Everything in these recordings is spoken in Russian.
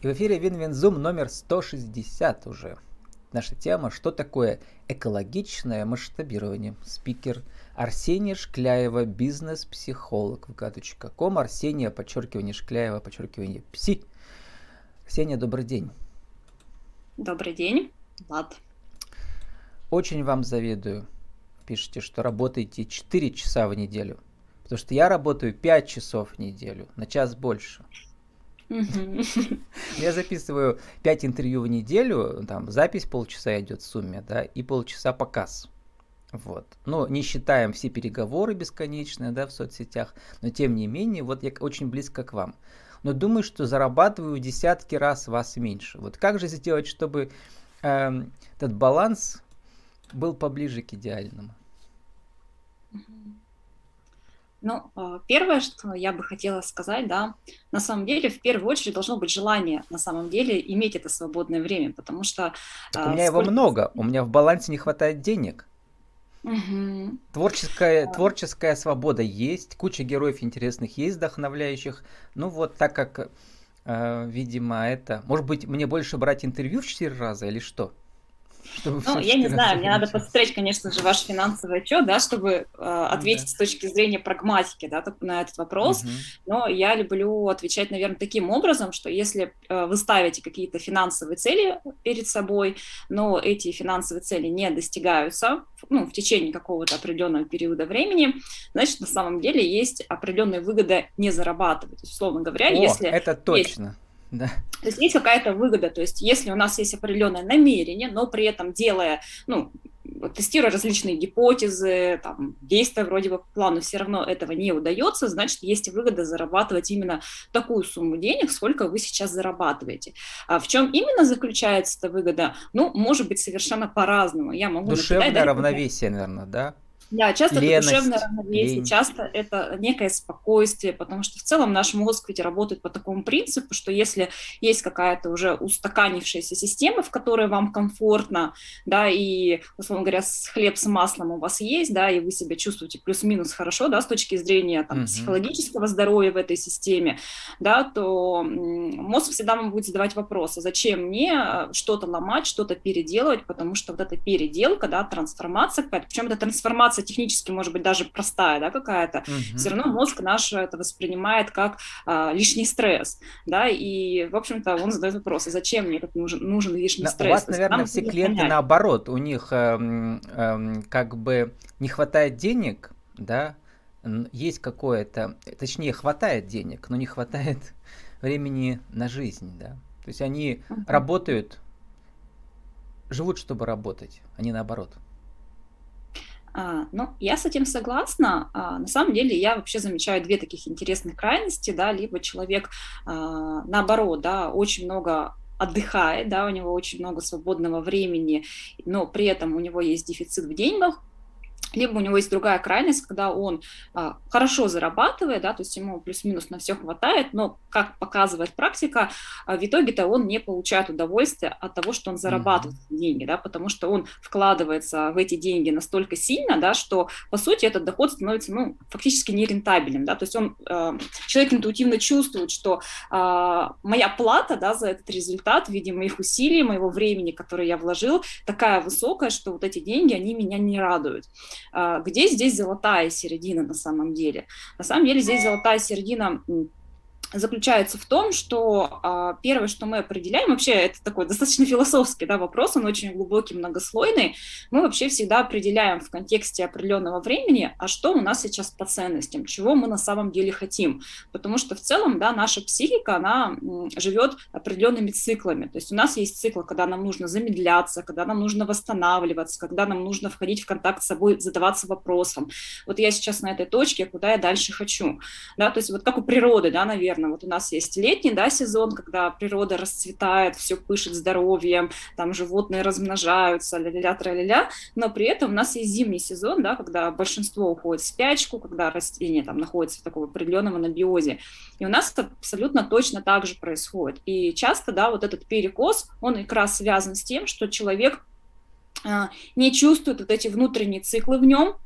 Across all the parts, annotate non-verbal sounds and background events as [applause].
И в эфире Win-Win Zoom номер 160 уже. Наша тема «Что такое экологичное масштабирование?» Спикер Арсения Шкляева, бизнес-психолог vk.com. Арсения, подчеркивание Шкляева, подчеркивание psy. Арсения, добрый день. Добрый день, Влад. Очень вам завидую. Пишите, что работаете 4 часа в неделю. Потому что я работаю 5 часов в неделю, на час больше. Я записываю 5 интервью в неделю, там запись полчаса идет в сумме, да, и полчаса показ. Вот. Но не считаем все переговоры бесконечные, да, в соцсетях, но тем не менее, вот я очень близко к вам. Но думаю, что зарабатываю десятки раз вас меньше. Вот как же сделать, чтобы э, этот баланс был поближе к идеальному? Ну, а, первое, что я бы хотела сказать, да, на самом деле, в первую очередь должно быть желание, на самом деле, иметь это свободное время, потому что... Так у меня сколько... его много, у меня в балансе не хватает денег. Угу. Творческая, да. творческая свобода есть, куча героев интересных есть, вдохновляющих. Ну вот так как, э, видимо, это... Может быть, мне больше брать интервью в четыре раза или что? Ну, я не знаю, мне надо посмотреть, конечно же, ваш финансовый отчет, да, чтобы э, ответить да. с точки зрения прагматики, да, на этот вопрос. Угу. Но я люблю отвечать, наверное, таким образом, что если э, вы ставите какие-то финансовые цели перед собой, но эти финансовые цели не достигаются, ну, в течение какого-то определенного периода времени, значит, на самом деле есть определенная выгода не зарабатывать. Условно говоря, О, если это точно. Есть да. То есть есть какая-то выгода, то есть если у нас есть определенное намерение, но при этом делая, ну, тестируя различные гипотезы, там, действия вроде бы по плану, все равно этого не удается, значит, есть выгода зарабатывать именно такую сумму денег, сколько вы сейчас зарабатываете. А в чем именно заключается эта выгода? Ну, может быть, совершенно по-разному. Я могу Душевное накидать, равновесие, наверное, да? Да, часто Леность, это душевное равновесие, лень. часто это некое спокойствие, потому что в целом наш мозг ведь работает по такому принципу, что если есть какая-то уже устаканившаяся система, в которой вам комфортно, да, и, условно говоря, хлеб с маслом у вас есть, да, и вы себя чувствуете плюс-минус хорошо, да, с точки зрения там, угу. психологического здоровья в этой системе, да, то мозг всегда вам будет задавать вопрос, а зачем мне э, что-то ломать, что-то переделывать, потому что вот эта переделка, да, трансформация причем эта трансформация информация технически, может быть, даже простая, да, какая-то, угу. все равно мозг наш это воспринимает как а, лишний стресс, да, и, в общем-то, он задает вопрос, а зачем мне этот нужен, нужен лишний да, стресс? У вас, наверное, все клиенты понять. наоборот, у них эм, эм, как бы не хватает денег, да, есть какое-то, точнее, хватает денег, но не хватает [laughs] времени на жизнь, да. То есть они uh работают, живут, чтобы работать, а не наоборот. А, ну, я с этим согласна. А, на самом деле я вообще замечаю две таких интересных крайности, да, либо человек, а, наоборот, да, очень много отдыхает, да, у него очень много свободного времени, но при этом у него есть дефицит в деньгах, либо у него есть другая крайность, когда он а, хорошо зарабатывает, да, то есть ему плюс-минус на все хватает, но, как показывает практика, а, в итоге-то он не получает удовольствия от того, что он зарабатывает mm-hmm. деньги, да, потому что он вкладывается в эти деньги настолько сильно, да, что, по сути, этот доход становится, ну, фактически нерентабельным, да, то есть он, а, человек интуитивно чувствует, что а, моя плата, да, за этот результат в виде моих усилий, моего времени, которое я вложил, такая высокая, что вот эти деньги, они меня не радуют. А, где здесь золотая середина на самом деле? На самом деле здесь золотая середина заключается в том, что а, первое, что мы определяем, вообще это такой достаточно философский да, вопрос, он очень глубокий, многослойный, мы вообще всегда определяем в контексте определенного времени, а что у нас сейчас по ценностям, чего мы на самом деле хотим, потому что в целом да, наша психика, она живет определенными циклами, то есть у нас есть цикл, когда нам нужно замедляться, когда нам нужно восстанавливаться, когда нам нужно входить в контакт с собой, задаваться вопросом, вот я сейчас на этой точке, куда я дальше хочу, да, то есть вот как у природы, да, наверное, наверное. Вот у нас есть летний да, сезон, когда природа расцветает, все пышет здоровьем, там животные размножаются, ля-ля-ля, тра-ля-ля, но при этом у нас есть зимний сезон, да, когда большинство уходит в спячку, когда растения там находятся в таком определенном анабиозе. И у нас это абсолютно точно так же происходит. И часто, да, вот этот перекос, он как раз связан с тем, что человек а, не чувствует вот эти внутренние циклы в нем,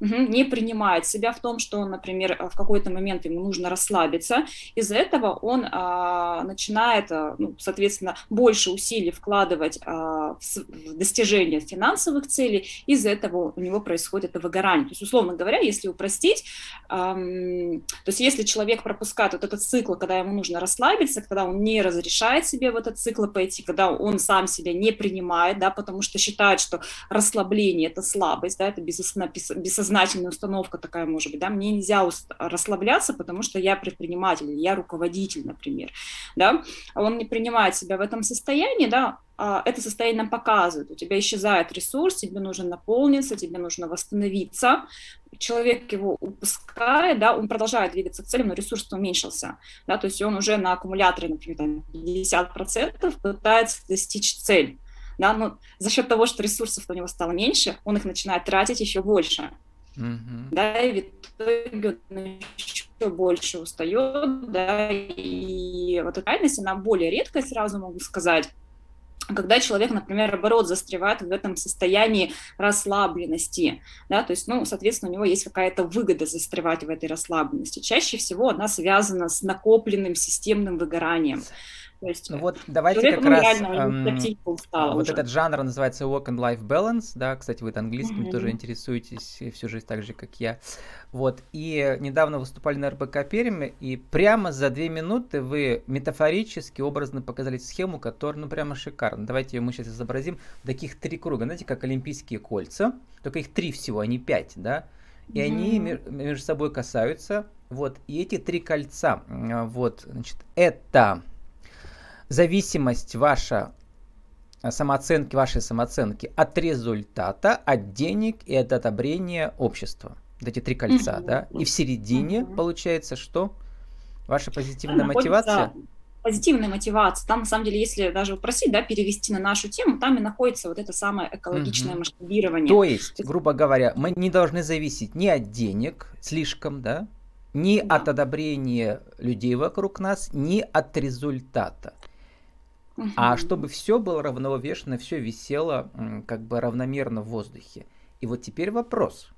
не принимает себя в том, что например, в какой-то момент ему нужно расслабиться. Из-за этого он а, начинает, а, ну, соответственно, больше усилий вкладывать а, в, в достижение финансовых целей. Из-за этого у него происходит это выгорание. То есть, условно говоря, если упростить, а, то есть если человек пропускает вот этот цикл, когда ему нужно расслабиться, когда он не разрешает себе в этот цикл пойти, когда он сам себя не принимает, да, потому что считает, что расслабление – это слабость, да, это бессознательно бессознательная установка такая может быть, да, мне нельзя расслабляться, потому что я предприниматель, я руководитель, например, да, он не принимает себя в этом состоянии, да, а это состояние нам показывает, у тебя исчезает ресурс, тебе нужно наполниться, тебе нужно восстановиться, человек его упускает, да, он продолжает двигаться к цели, но ресурс уменьшился, да, то есть он уже на аккумуляторе, например, 50% пытается достичь цель, да, но за счет того, что ресурсов у него стало меньше, он их начинает тратить еще больше. Mm-hmm. Да, и в итоге он еще больше устает, да, и вот эта крайность, она более редкая, сразу могу сказать, когда человек, например, наоборот, застревает в этом состоянии расслабленности, да, то есть, ну, соответственно, у него есть какая-то выгода застревать в этой расслабленности. Чаще всего она связана с накопленным системным выгоранием. То есть, ну вот давайте как раз эм, вот уже. этот жанр называется Work and Life Balance, да, кстати, вы английским mm-hmm. тоже интересуетесь всю жизнь так же, как я. Вот, и недавно выступали на РБК Перми, и прямо за две минуты вы метафорически, образно показали схему, которая, ну, прямо шикарна. Давайте ее мы сейчас изобразим. Таких три круга, знаете, как олимпийские кольца, только их три всего, а не пять, да, и mm-hmm. они между собой касаются, вот, и эти три кольца, вот, значит, это зависимость ваша э, самооценки, вашей самооценки от результата, от денег и от одобрения общества. Вот эти три кольца, да? И в середине получается, что ваша позитивная мотивация позитивная мотивация. Там, на самом деле, если даже упросить, да, перевести на нашу тему, там и находится вот это самое экологичное угу. масштабирование. То есть, грубо говоря, мы не должны зависеть ни от денег слишком, да, ни да. от одобрения людей вокруг нас, ни от результата. А чтобы все было равновешено, все висело как бы равномерно в воздухе. И вот теперь вопрос.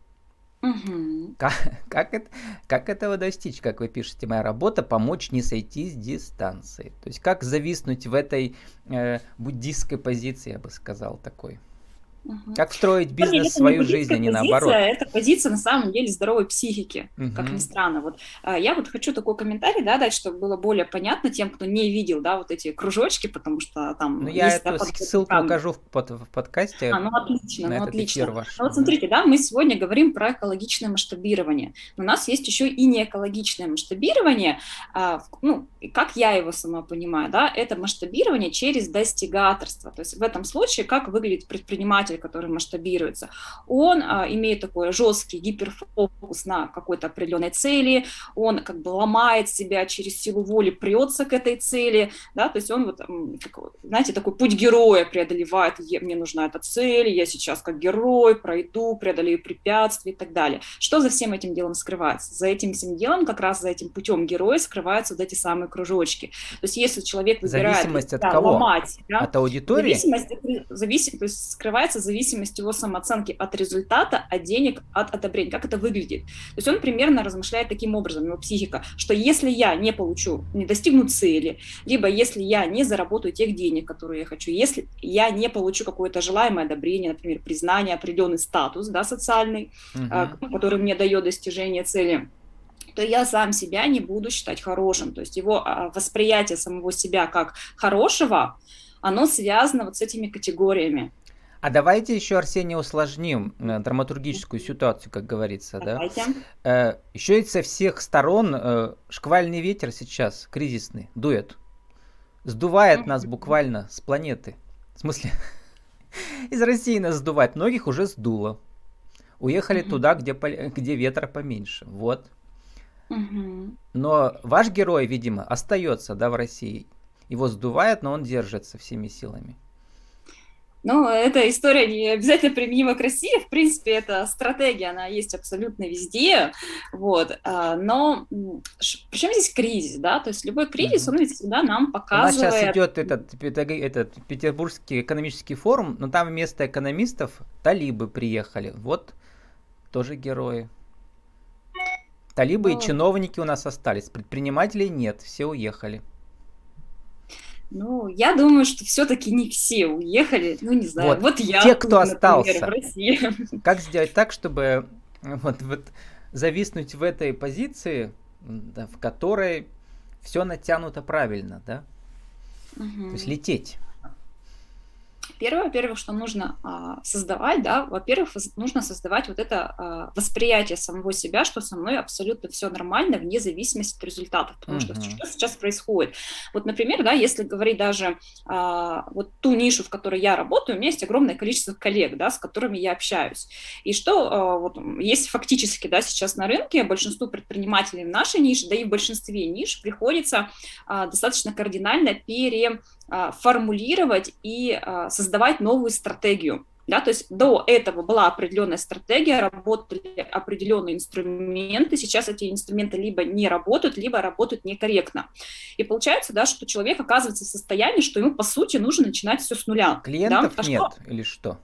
Угу. [laughs] Как, как, это, как этого достичь, как вы пишете, моя работа помочь не сойти с дистанции. То есть как зависнуть в этой э, буддистской позиции, я бы сказал, такой. Угу. Как строить бизнес в свою жизнь, а не наоборот. Это позиция на самом деле здоровой психики, угу. как ни странно. Вот а, я вот хочу такой комментарий да, дать, чтобы было более понятно тем, кто не видел, да, вот эти кружочки, потому что там. Ну я есть, эту да, ссылку там... укажу в, под, в подкасте. А, ну отлично, ну отлично. Ну вот смотрите, да, мы сегодня говорим про экологичное масштабирование. Но у нас есть еще и неэкологичное масштабирование. А, ну, как я его сама понимаю, да, это масштабирование через достигаторство. То есть в этом случае как выглядит предприниматель предприниматель, который масштабируется, он а, имеет такой жесткий гиперфокус на какой-то определенной цели, он как бы ломает себя через силу воли, прется к этой цели, да, то есть он вот, знаете, такой путь героя преодолевает, мне нужна эта цель, я сейчас как герой пройду, преодолею препятствия и так далее. Что за всем этим делом скрывается? За этим всем делом, как раз за этим путем героя скрываются вот эти самые кружочки. То есть если человек выбирает Зависимость от да, кого? ломать, да, от аудитории? Зависимость, зависим, то есть скрывается зависимость его самооценки от результата, от денег, от одобрения. Как это выглядит? То есть он примерно размышляет таким образом, его психика, что если я не получу, не достигну цели, либо если я не заработаю тех денег, которые я хочу, если я не получу какое-то желаемое одобрение, например, признание, определенный статус да, социальный, угу. который мне дает достижение цели, то я сам себя не буду считать хорошим. То есть его а, восприятие самого себя как хорошего, оно связано вот с этими категориями. А давайте еще, Арсений, усложним э, драматургическую ситуацию, как говорится. Давайте. Да? Э, еще и со всех сторон э, шквальный ветер сейчас, кризисный, дует. Сдувает нас буквально с планеты. В смысле, [laughs] из России нас сдувает. Многих уже сдуло. Уехали туда, где, где ветра поменьше. Вот. Но ваш герой, видимо, остается да, в России. Его сдувает, но он держится всеми силами. Ну, эта история не обязательно применима к России, в принципе, эта стратегия, она есть абсолютно везде, вот, а, но причем здесь кризис, да, то есть любой кризис, он ведь всегда нам показывает... У нас сейчас идет этот, этот Петербургский экономический форум, но там вместо экономистов талибы приехали, вот тоже герои. Талибы ну, и чиновники у нас остались, предпринимателей нет, все уехали. Ну, я думаю, что все-таки не все уехали. Ну, не знаю. Вот, вот я. Те, кто например, остался. В России. [laughs] Как сделать так, чтобы вот, вот зависнуть в этой позиции, да, в которой все натянуто правильно, да? Угу. То есть лететь. Первое, во-первых, что нужно а, создавать, да, во-первых, нужно создавать вот это а, восприятие самого себя, что со мной абсолютно все нормально, вне зависимости от результатов, потому uh-huh. что что сейчас происходит. Вот, например, да, если говорить даже а, вот ту нишу, в которой я работаю, у меня есть огромное количество коллег, да, с которыми я общаюсь. И что а, вот есть фактически, да, сейчас на рынке большинству предпринимателей в нашей нише, да и в большинстве ниш приходится а, достаточно кардинально переформулировать и а, создавать создавать новую стратегию. Да, то есть до этого была определенная стратегия, работали определенные инструменты, сейчас эти инструменты либо не работают, либо работают некорректно. И получается, да, что человек оказывается в состоянии, что ему, по сути, нужно начинать все с нуля. Клиентов да? а нет что? или что?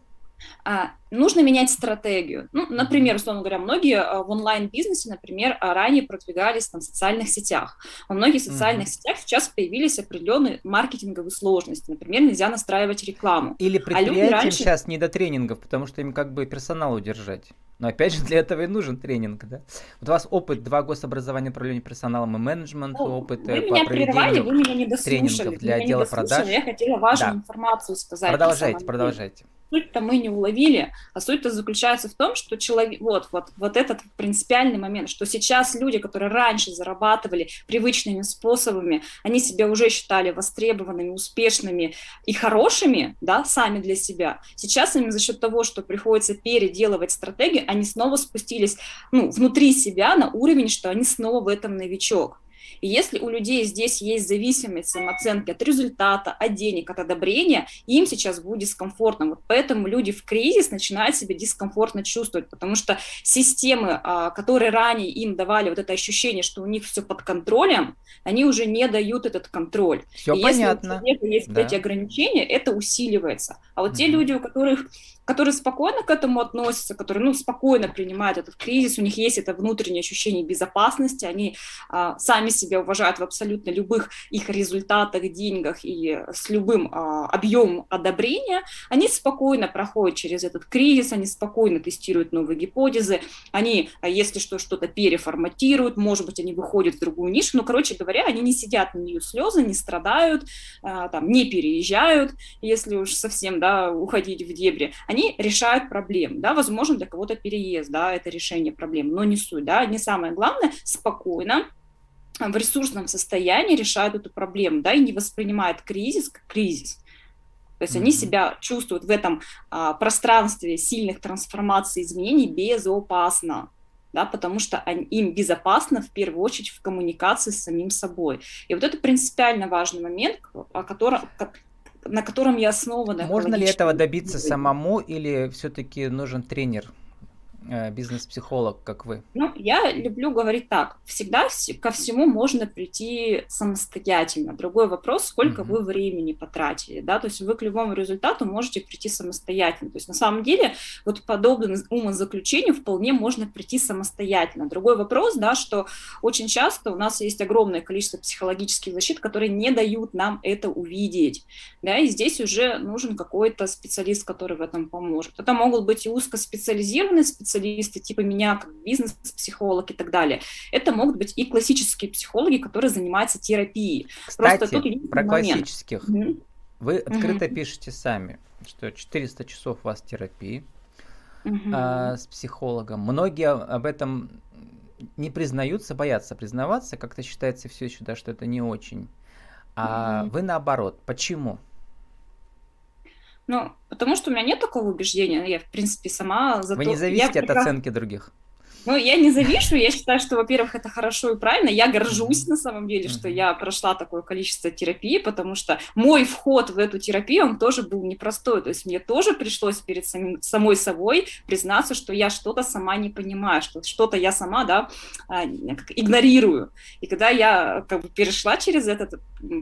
А, нужно менять стратегию. Ну, например, условно говоря, многие а, в онлайн-бизнесе, например, а, ранее продвигались там, в социальных сетях. Во многих социальных mm-hmm. сетях сейчас появились определенные маркетинговые сложности. Например, нельзя настраивать рекламу. Или предприятиям а раньше... сейчас не до тренингов, потому что им как бы персонал удержать. Но опять же, для этого и нужен тренинг, да? Вот у вас опыт два гособразования управления персоналом и менеджменту, ну, опыт вы э, по меня прервали, вы меня не тренингов для отдела продаж. Я хотела важную да. информацию сказать. Продолжайте, продолжайте суть-то мы не уловили, а суть-то заключается в том, что человек, вот, вот, вот этот принципиальный момент, что сейчас люди, которые раньше зарабатывали привычными способами, они себя уже считали востребованными, успешными и хорошими, да, сами для себя. Сейчас им за счет того, что приходится переделывать стратегию, они снова спустились, ну, внутри себя на уровень, что они снова в этом новичок. И если у людей здесь есть зависимость самооценки от результата, от денег, от одобрения, им сейчас будет дискомфортно. Вот поэтому люди в кризис начинают себя дискомфортно чувствовать, потому что системы, а, которые ранее им давали вот это ощущение, что у них все под контролем, они уже не дают этот контроль. Все и понятно. Если у человека есть да. эти ограничения, это усиливается. А вот mm-hmm. те люди, у которых которые спокойно к этому относятся, которые ну, спокойно принимают этот кризис, у них есть это внутреннее ощущение безопасности, они а, сами себя уважают в абсолютно любых их результатах, деньгах и с любым а, объемом одобрения, они спокойно проходят через этот кризис, они спокойно тестируют новые гипотезы, они, а, если что, что-то переформатируют, может быть, они выходят в другую нишу, но, короче говоря, они не сидят на нее слезы, не страдают, а, там, не переезжают, если уж совсем, да, уходить в дебри, они решают проблемы, да, возможно, для кого-то переезд, да, это решение проблем, но не суть, да, не самое главное, спокойно, в ресурсном состоянии решают эту проблему, да, и не воспринимают кризис как кризис. То есть mm-hmm. они себя чувствуют в этом а, пространстве сильных трансформаций, изменений безопасно, да, потому что они, им безопасно в первую очередь в коммуникации с самим собой. И вот это принципиально важный момент, о котором, на котором я основана. Можно ли этого добиться самому или все-таки нужен тренер? Э, бизнес-психолог, как вы? Ну, я люблю говорить так. Всегда ко всему можно прийти самостоятельно. Другой вопрос, сколько uh-huh. вы времени потратили, да, то есть вы к любому результату можете прийти самостоятельно. То есть на самом деле вот подобным умозаключению вполне можно прийти самостоятельно. Другой вопрос, да, что очень часто у нас есть огромное количество психологических защит, которые не дают нам это увидеть, да, и здесь уже нужен какой-то специалист, который в этом поможет. Это могут быть и узкоспециализированные специалисты, специалисты типа меня, как бизнес-психолог и так далее. Это могут быть и классические психологи, которые занимаются терапией. Кстати, Просто тут про момент. классических. Mm-hmm. Вы открыто mm-hmm. пишете сами, что 400 часов у вас терапии mm-hmm. а, с психологом. Многие об этом не признаются, боятся признаваться, как-то считается все еще, да, что это не очень. А mm-hmm. вы наоборот. Почему? Ну, потому что у меня нет такого убеждения. Я, в принципе, сама за Вы не зависите от оценки других. Ну, я не завишу, я считаю, что, во-первых, это хорошо и правильно. Я горжусь на самом деле, что я прошла такое количество терапии, потому что мой вход в эту терапию, он тоже был непростой. То есть мне тоже пришлось перед самим, самой собой признаться, что я что-то сама не понимаю, что что-то я сама, да, а, игнорирую. И когда я как бы перешла через этот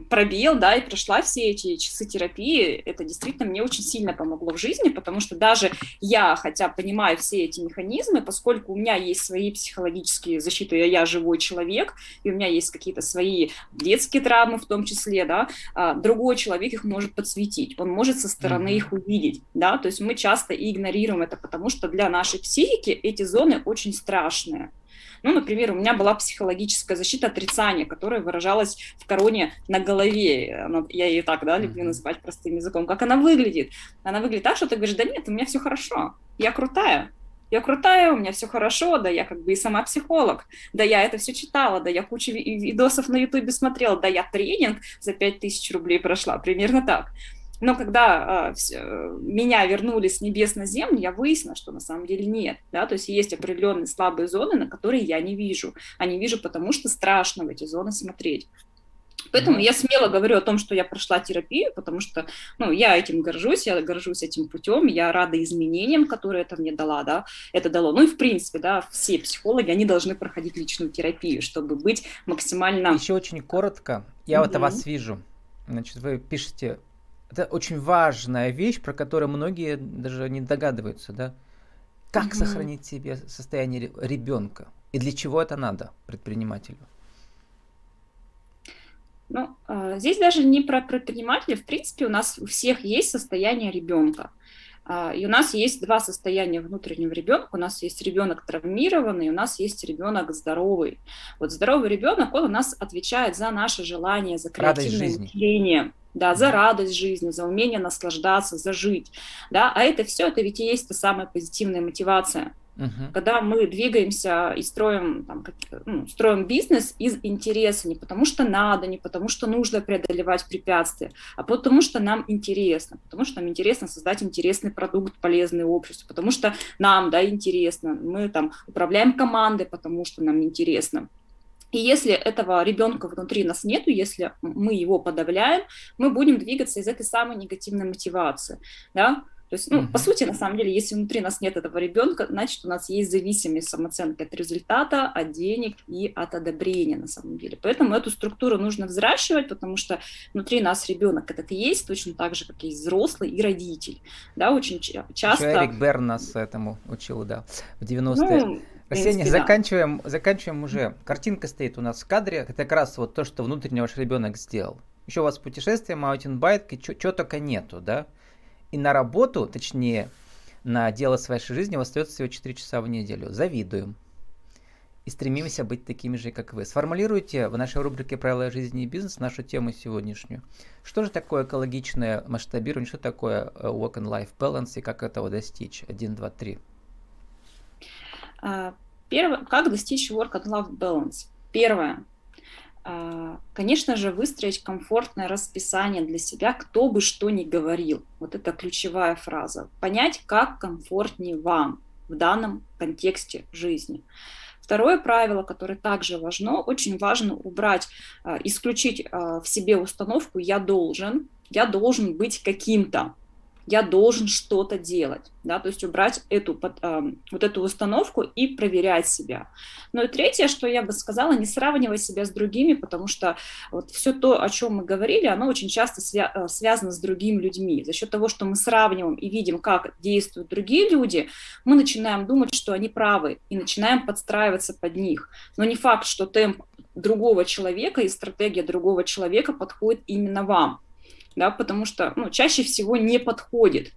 пробел, да, и прошла все эти часы терапии, это действительно мне очень сильно помогло в жизни, потому что даже я, хотя понимаю все эти механизмы, поскольку у меня есть свои психологические защиты, я, живой человек, и у меня есть какие-то свои детские травмы в том числе, да, а другой человек их может подсветить, он может со стороны их увидеть, да, то есть мы часто игнорируем это, потому что для нашей психики эти зоны очень страшные. Ну, например, у меня была психологическая защита отрицания, которая выражалась в короне на голове. Она, я ее так, да, люблю называть простым языком. Как она выглядит? Она выглядит так, что ты говоришь, да нет, у меня все хорошо, я крутая, я крутая, у меня все хорошо, да, я как бы и сама психолог, да, я это все читала, да, я кучу видосов на ютубе смотрела, да, я тренинг за 5000 рублей прошла, примерно так. Но когда э, все, меня вернули с небес на землю, я выяснила, что на самом деле нет. Да? То есть есть определенные слабые зоны, на которые я не вижу. А не вижу, потому что страшно в эти зоны смотреть. Поэтому я смело говорю о том, что я прошла терапию, потому что ну, я этим горжусь, я горжусь этим путем, я рада изменениям, которые это мне дала, да, это дало. Ну и в принципе, да, все психологи, они должны проходить личную терапию, чтобы быть максимально... Еще очень коротко, я mm-hmm. вот вас вижу, значит, вы пишете это очень важная вещь, про которую многие даже не догадываются, да? Как mm-hmm. сохранить себе состояние ребенка? И для чего это надо предпринимателю? Ну, а, здесь даже не про предпринимателя. В принципе, у нас у всех есть состояние ребенка. А, и у нас есть два состояния внутреннего ребенка. У нас есть ребенок травмированный, у нас есть ребенок здоровый. Вот здоровый ребенок, он у нас отвечает за наше желание, за креативное мышление да, за радость жизни, за умение наслаждаться, за жить, да, а это все, это ведь и есть та самая позитивная мотивация. Uh-huh. Когда мы двигаемся и строим, там, ну, строим бизнес из интереса, не потому что надо, не потому что нужно преодолевать препятствия, а потому что нам интересно, потому что нам интересно создать интересный продукт, полезный обществу, потому что нам, да, интересно, мы там управляем командой, потому что нам интересно. И если этого ребенка внутри нас нету, если мы его подавляем, мы будем двигаться из этой самой негативной мотивации. Да? То есть, ну, mm-hmm. по сути, на самом деле, если внутри нас нет этого ребенка, значит, у нас есть зависимость самооценки от результата, от денег и от одобрения, на самом деле. Поэтому эту структуру нужно взращивать, потому что внутри нас ребенок этот есть, точно так же, как и взрослый и родитель. Да, очень часто... Еще Эрик Берн нас этому учил, да, в 90-е. Ну, Ксения, заканчиваем, заканчиваем уже. Картинка стоит у нас в кадре. Это как раз вот то, что внутренний ваш ребенок сделал. Еще у вас путешествие, маунтинбайк, и чего только нету, да? И на работу, точнее, на дело своей жизни остается всего 4 часа в неделю. Завидуем. И стремимся быть такими же, как вы. Сформулируйте в нашей рубрике «Правила жизни и бизнес» нашу тему сегодняшнюю. Что же такое экологичное масштабирование, что такое э, work and life balance и как этого достичь? Один, два, три. А, первое, как достичь work-and-life balance? Первое, конечно же, выстроить комфортное расписание для себя, кто бы что ни говорил. Вот это ключевая фраза. Понять, как комфортнее вам в данном контексте жизни. Второе правило, которое также важно, очень важно убрать, а, исключить в себе установку «я должен», «я должен быть каким-то» я должен что-то делать, да, то есть убрать эту, э, вот эту установку и проверять себя. Ну и третье, что я бы сказала, не сравнивать себя с другими, потому что вот все то, о чем мы говорили, оно очень часто свя- э, связано с другими людьми. За счет того, что мы сравниваем и видим, как действуют другие люди, мы начинаем думать, что они правы, и начинаем подстраиваться под них. Но не факт, что темп другого человека и стратегия другого человека подходит именно вам да, потому что ну, чаще всего не подходит.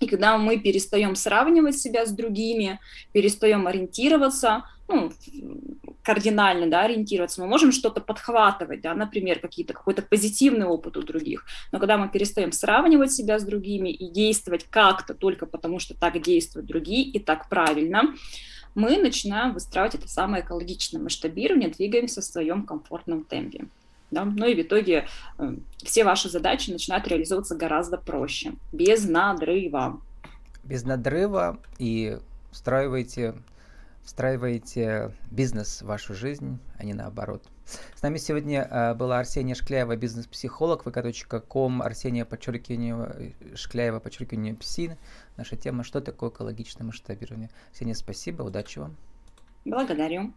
И когда мы перестаем сравнивать себя с другими, перестаем ориентироваться, ну, кардинально да, ориентироваться, мы можем что-то подхватывать, да, например, какие-то, какой-то позитивный опыт у других. Но когда мы перестаем сравнивать себя с другими и действовать как-то только потому, что так действуют другие и так правильно, мы начинаем выстраивать это самое экологичное масштабирование, двигаемся в своем комфортном темпе. Да? Ну и в итоге э, все ваши задачи начинают реализовываться гораздо проще, без надрыва. Без надрыва и встраивайте встраиваете бизнес в вашу жизнь, а не наоборот. С нами сегодня а, была Арсения Шкляева, бизнес-психолог, vk.com, Арсения подчеркивание Шкляева, подчеркивание псин. Наша тема «Что такое экологичное масштабирование?». Арсения, спасибо, удачи вам. Благодарю.